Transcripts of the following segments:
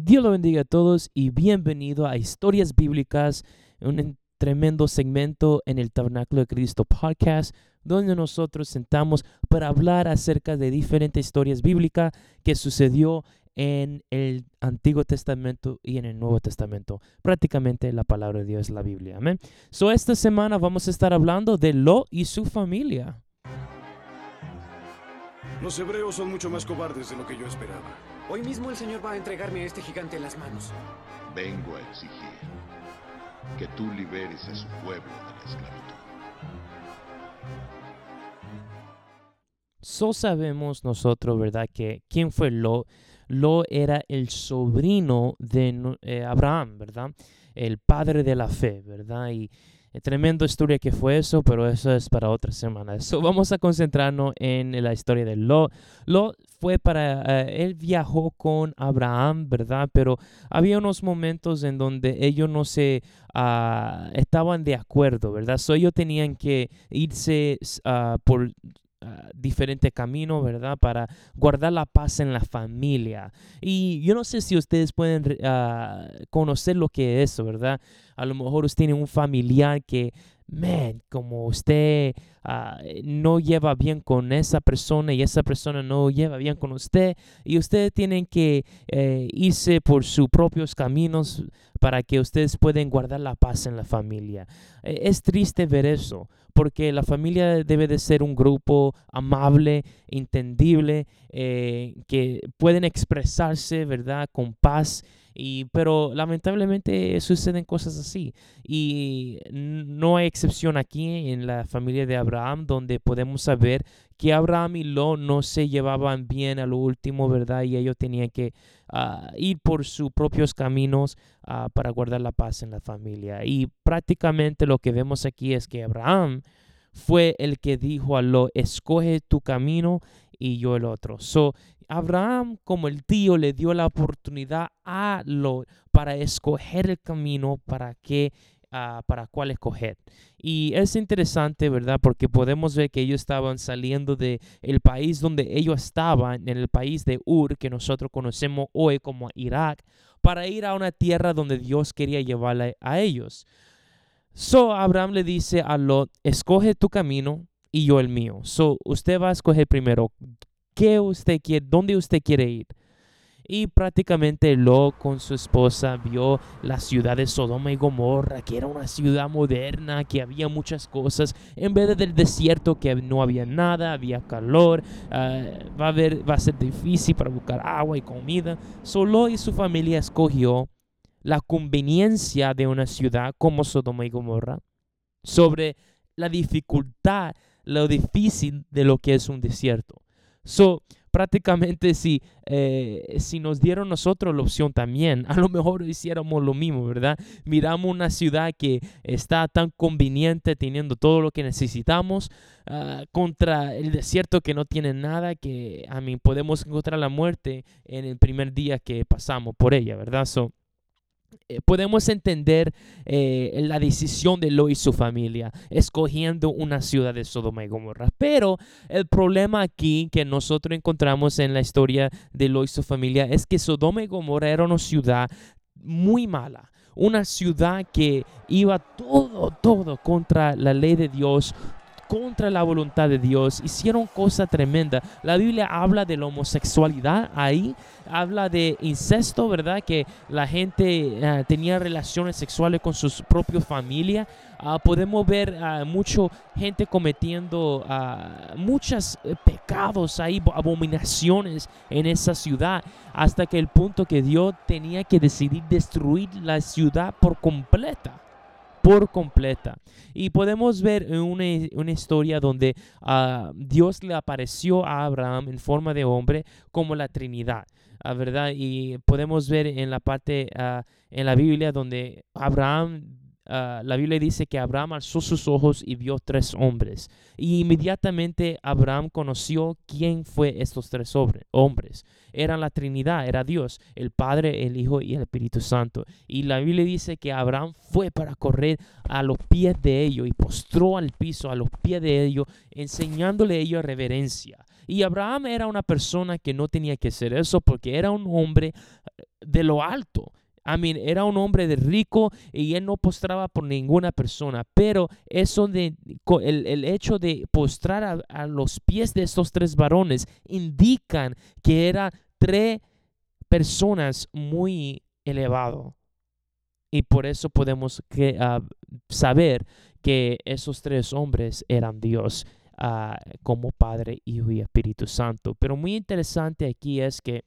Dios lo bendiga a todos y bienvenido a Historias Bíblicas, un tremendo segmento en el Tabernáculo de Cristo podcast, donde nosotros sentamos para hablar acerca de diferentes historias bíblicas que sucedió en el Antiguo Testamento y en el Nuevo Testamento. Prácticamente la palabra de Dios es la Biblia. Amén. So, esta semana vamos a estar hablando de Lo y su familia. Los hebreos son mucho más cobardes de lo que yo esperaba. Hoy mismo el Señor va a entregarme a este gigante en las manos. Vengo a exigir que tú liberes a su pueblo de la esclavitud. So sabemos nosotros, ¿verdad? Que quién fue Lo. Lo era el sobrino de eh, Abraham, ¿verdad? El padre de la fe, ¿verdad? Y tremenda historia que fue eso, pero eso es para otra semana. Vamos a concentrarnos en la historia de Lo. Lo fue para, eh, él viajó con Abraham, ¿verdad? Pero había unos momentos en donde ellos no se uh, estaban de acuerdo, ¿verdad? So ellos tenían que irse uh, por Uh, diferente camino, ¿verdad? Para guardar la paz en la familia. Y yo no sé si ustedes pueden uh, conocer lo que es eso, ¿verdad? A lo mejor usted tiene un familiar que man, como usted uh, no lleva bien con esa persona y esa persona no lleva bien con usted y ustedes tienen que eh, irse por sus propios caminos para que ustedes puedan guardar la paz en la familia. Eh, es triste ver eso porque la familia debe de ser un grupo amable, entendible, eh, que pueden expresarse, ¿verdad? Con paz y, pero lamentablemente suceden cosas así. Y no hay excepción aquí en la familia de Abraham, donde podemos saber que Abraham y Lot no se llevaban bien a lo último, ¿verdad? Y ellos tenían que uh, ir por sus propios caminos uh, para guardar la paz en la familia. Y prácticamente lo que vemos aquí es que Abraham fue el que dijo a Lot, escoge tu camino y yo el otro. So, Abraham, como el tío, le dio la oportunidad a Lot para escoger el camino para que uh, para cuál escoger. Y es interesante, ¿verdad? Porque podemos ver que ellos estaban saliendo del el país donde ellos estaban, en el país de Ur, que nosotros conocemos hoy como Irak, para ir a una tierra donde Dios quería llevarle a ellos. So Abraham le dice a Lot, escoge tu camino y yo el mío. So usted va a escoger primero qué usted quiere, dónde usted quiere ir. Y prácticamente lo con su esposa vio la ciudad de Sodoma y Gomorra, que era una ciudad moderna, que había muchas cosas. En vez del desierto, que no había nada, había calor, ah, va, a va a ser difícil para buscar agua y comida. Solo y su familia escogió la conveniencia de una ciudad como Sodoma y Gomorra sobre la dificultad, lo difícil de lo que es un desierto. So, prácticamente si, eh, si nos dieron nosotros la opción también, a lo mejor hiciéramos lo mismo, ¿verdad? Miramos una ciudad que está tan conveniente, teniendo todo lo que necesitamos, uh, contra el desierto que no tiene nada, que a mí podemos encontrar la muerte en el primer día que pasamos por ella, ¿verdad? So, podemos entender eh, la decisión de Lo y su familia, escogiendo una ciudad de Sodoma y Gomorra. Pero el problema aquí que nosotros encontramos en la historia de Lo y su familia es que Sodoma y Gomorra era una ciudad muy mala, una ciudad que iba todo, todo contra la ley de Dios, contra la voluntad de Dios, hicieron cosas tremendas. La Biblia habla de la homosexualidad ahí, habla de incesto, ¿verdad? Que la gente eh, tenía relaciones sexuales con su propia familia. Ah, podemos ver a mucha gente cometiendo uh, muchos eh, pecados ahí, abominaciones en esa ciudad, hasta que el punto que Dios tenía que decidir destruir la ciudad por completa completa. Y podemos ver una, una historia donde uh, Dios le apareció a Abraham en forma de hombre como la Trinidad. Uh, ¿verdad? Y podemos ver en la parte, uh, en la Biblia, donde Abraham Ah, la Biblia dice que Abraham alzó sus ojos y vio tres hombres. Y inmediatamente Abraham conoció quién fue estos tres hombres. Eran la Trinidad, era Dios, el Padre, el Hijo y el Espíritu Santo. Y la Biblia dice que Abraham fue para correr a los pies de ellos y postró al piso a los pies de ellos, enseñándole a ellos reverencia. Y Abraham era una persona que no tenía que hacer eso porque era un hombre de lo alto. I mean, era un hombre de rico y él no postraba por ninguna persona. Pero eso de el, el hecho de postrar a, los pies de estos tres varones indican que eran tres personas muy elevados. Y por eso podemos uh, saber que esos tres hombres eran Dios uh, como Padre, Hijo y Espíritu Santo. Pero muy interesante aquí es que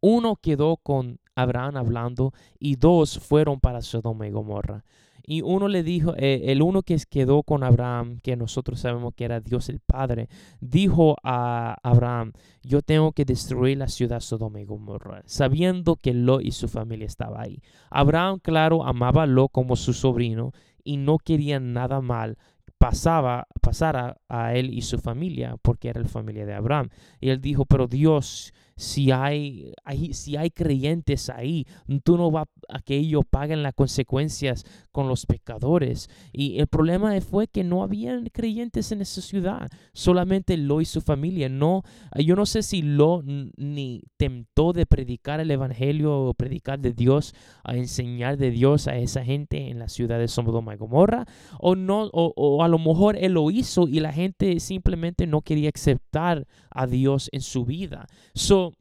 uno quedó con Abraham hablando y dos fueron para Sodoma y Gomorra. Y uno le dijo, eh, el uno que quedó con Abraham, que nosotros sabemos que era Dios el Padre, dijo a Abraham, yo tengo que destruir la ciudad Sodoma y Gomorra, sabiendo que Lot y su familia estaba ahí. Abraham, claro, amaba a como su sobrino y no quería nada mal pasaba, pasara a él y su familia, porque era la familia de Abraham. Y él dijo, pero Dios, si hay, si hay creyentes ahí, tú no vas a que ellos paguen las consecuencias con los pecadores. Y el problema fue que no habían creyentes en esa ciudad, solamente Lo y su familia. No, yo no sé si Lo ni tentó de predicar el evangelio o predicar de Dios, a enseñar de Dios a esa gente en la ciudad de Sodoma y Gomorra, o no, o, a lo mejor él lo hizo y la gente simplemente no quería aceptar a Dios en su vida. So,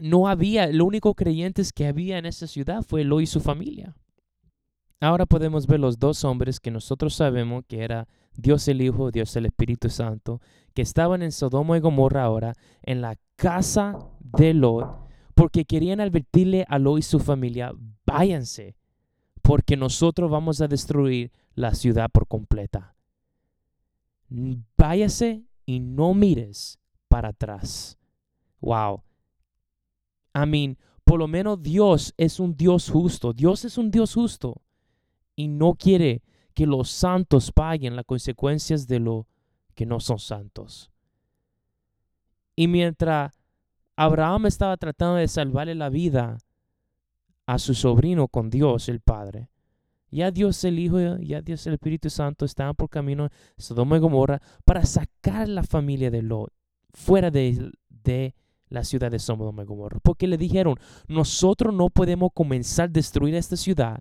no había, lo único creyentes que había en esa ciudad fue Lo y su familia. Ahora podemos ver los dos hombres que nosotros sabemos que era Dios el Hijo, Dios el Espíritu Santo, que estaban en Sodoma y Gomorra ahora, en la casa de Lot, porque querían advertirle a Lot y su familia, váyanse, porque nosotros vamos a destruir la ciudad por completa. Váyase y no mires para atrás. Wow. I por lo menos Dios es un Dios justo. Dios es un Dios justo y no quiere que los santos paguen las consecuencias de lo que no son santos. Y mientras Abraham estaba tratando de salvarle la vida a su sobrino con Dios el Padre, ya Dios el Hijo, ya Dios el Espíritu Santo estaban por camino a Sodoma y Gomorra para sacar la familia de Lot fuera de, de la ciudad de Sodoma y Gomorra. Porque le dijeron, nosotros no podemos comenzar a destruir esta ciudad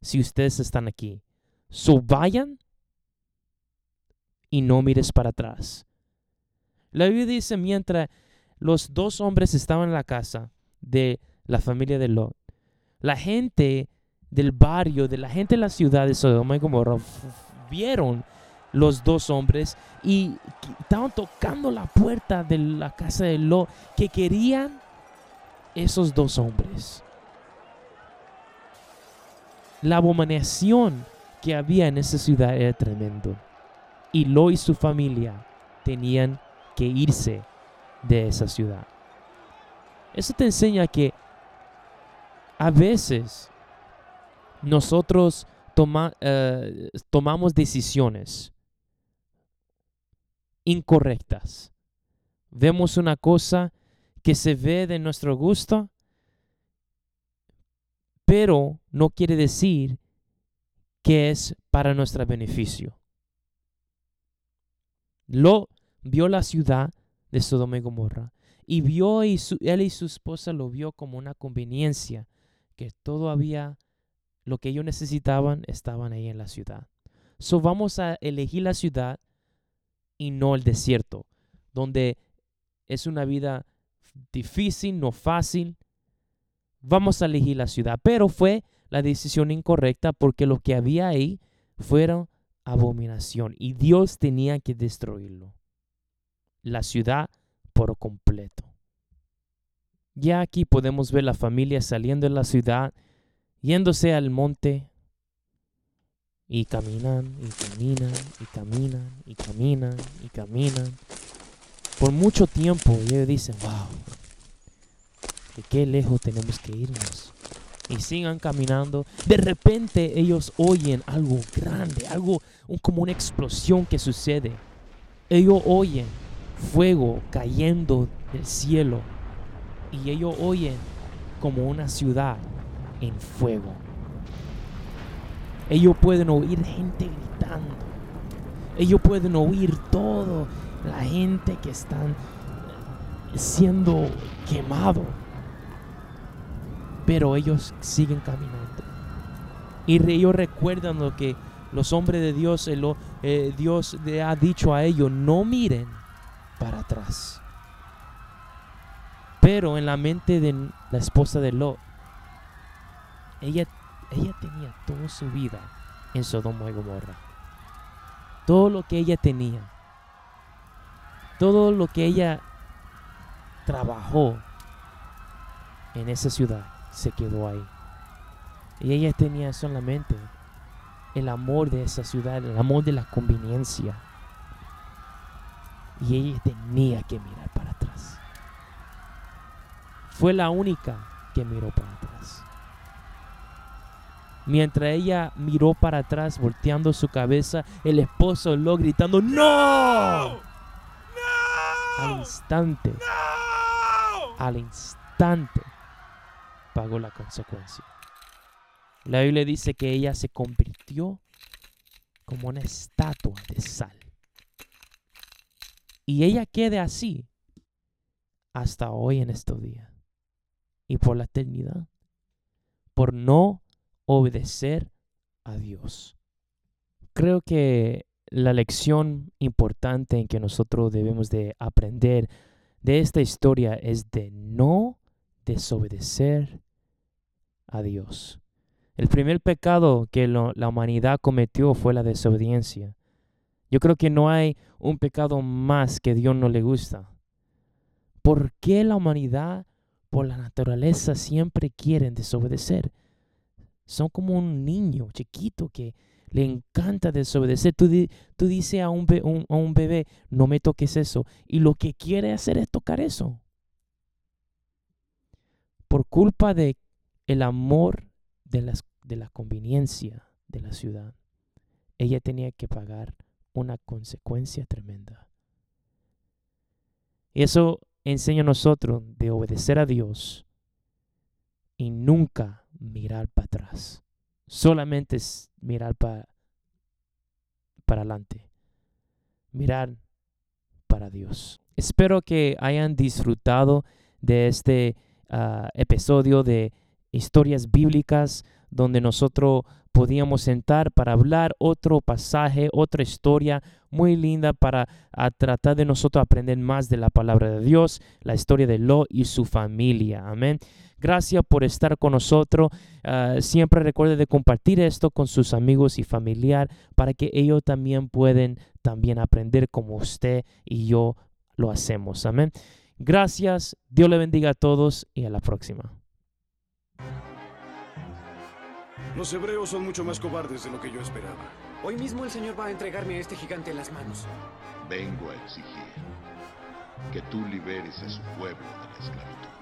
si ustedes están aquí. So vayan y no mires para atrás. La Biblia dice, mientras los dos hombres estaban en la casa de la familia de Lot, la gente del barrio, de la gente de la ciudad de Sodoma y Gomorra, vieron los dos hombres y estaban tocando la puerta de la casa de Lot que querían esos dos hombres. La abominación que había en esa ciudad era tremendo. Y Lot y su familia tenían que irse de esa ciudad. Eso te enseña que a veces nosotros eh, tomamos decisiones incorrectas. Vemos una cosa que se ve de nuestro gusto, pero no quiere decir que es para nuestro beneficio. Lo vio la ciudad de Sodoma y Gomorra y vio él y su esposa lo vio como una conveniencia que todo había lo que ellos necesitaban estaban ahí en la ciudad. So vamos a elegir la ciudad y no el desierto, donde es una vida difícil, no fácil. Vamos a elegir la ciudad, pero fue la decisión incorrecta porque lo que había ahí fueron abominación y Dios tenía que destruirlo. La ciudad por completo. Ya aquí podemos ver la familia saliendo de la ciudad, yéndose al monte y caminan, y caminan, y caminan, y caminan, y caminan. Por mucho tiempo ellos dicen, wow, ¿de qué lejos tenemos que irnos? Y sigan caminando. De repente ellos oyen algo grande, algo como una explosión que sucede. Ellos oyen fuego cayendo del cielo. Y ellos oyen como una ciudad en fuego. Ellos pueden oír gente gritando. Ellos pueden oír todo. la gente que están siendo quemado. Pero ellos siguen caminando. Y ellos recuerdan lo que los hombres de Dios, eh, eh, Dios le ha dicho a ellos, no miren para atrás. Pero en la mente de la esposa de Lot, ella, ella tenía toda su vida en Sodoma y Gomorra. Todo lo que ella tenía, todo lo que ella trabajó en esa ciudad se quedó ahí. Y ella tenía solamente el amor de esa ciudad, el amor de la conveniencia. Y ella tenía que mirar para atrás. Fue la única que miró para atrás. Mientras ella miró para atrás, volteando su cabeza, el esposo lo gritando, ¡No! ¡No! Al instante, al instante, pagó la consecuencia. La Biblia dice que ella se convirtió como una estatua de sal. Y ella quede así hasta hoy en estos días y por la eternidad, por no obedecer a Dios. Creo que la lección importante en que nosotros debemos de aprender de esta historia es de no desobedecer a Dios. El primer pecado que la humanidad cometió fue la desobediencia. Yo creo que no hay un pecado más que Dios no le gusta. ¿Por qué la humanidad, por la naturaleza, siempre quieren desobedecer? Son como un niño chiquito que le encanta desobedecer. Tú, tú dices a un, a un bebé, no me toques eso. Y lo que quiere hacer es tocar eso. Por culpa de el amor de las de la conveniencia de la ciudad, ella tenía que pagar una consecuencia tremenda. Y eso enseña a nosotros de obedecer a Dios y nunca mirar para atrás. Solamente es mirar para adelante. Mirar para Dios. Espero que hayan disfrutado de este ah, episodio de historias bíblicas donde nosotros podíamos sentar para hablar otro pasaje, otra historia muy linda para tratar de nosotros aprender más de la palabra de Dios, la historia de Lo y su familia. Amén. Gracias por estar con nosotros. Ah, siempre recuerde de compartir esto con sus amigos y familiar para que ellos también pueden también aprender como usted y yo lo hacemos. Amén. Gracias. Dios le bendiga a todos y a la próxima. Los hebreos son mucho más cobardes de lo que yo esperaba. Hoy mismo el Señor va a entregarme a este gigante en las manos. Vengo a exigir que tú liberes a su pueblo de la esclavitud.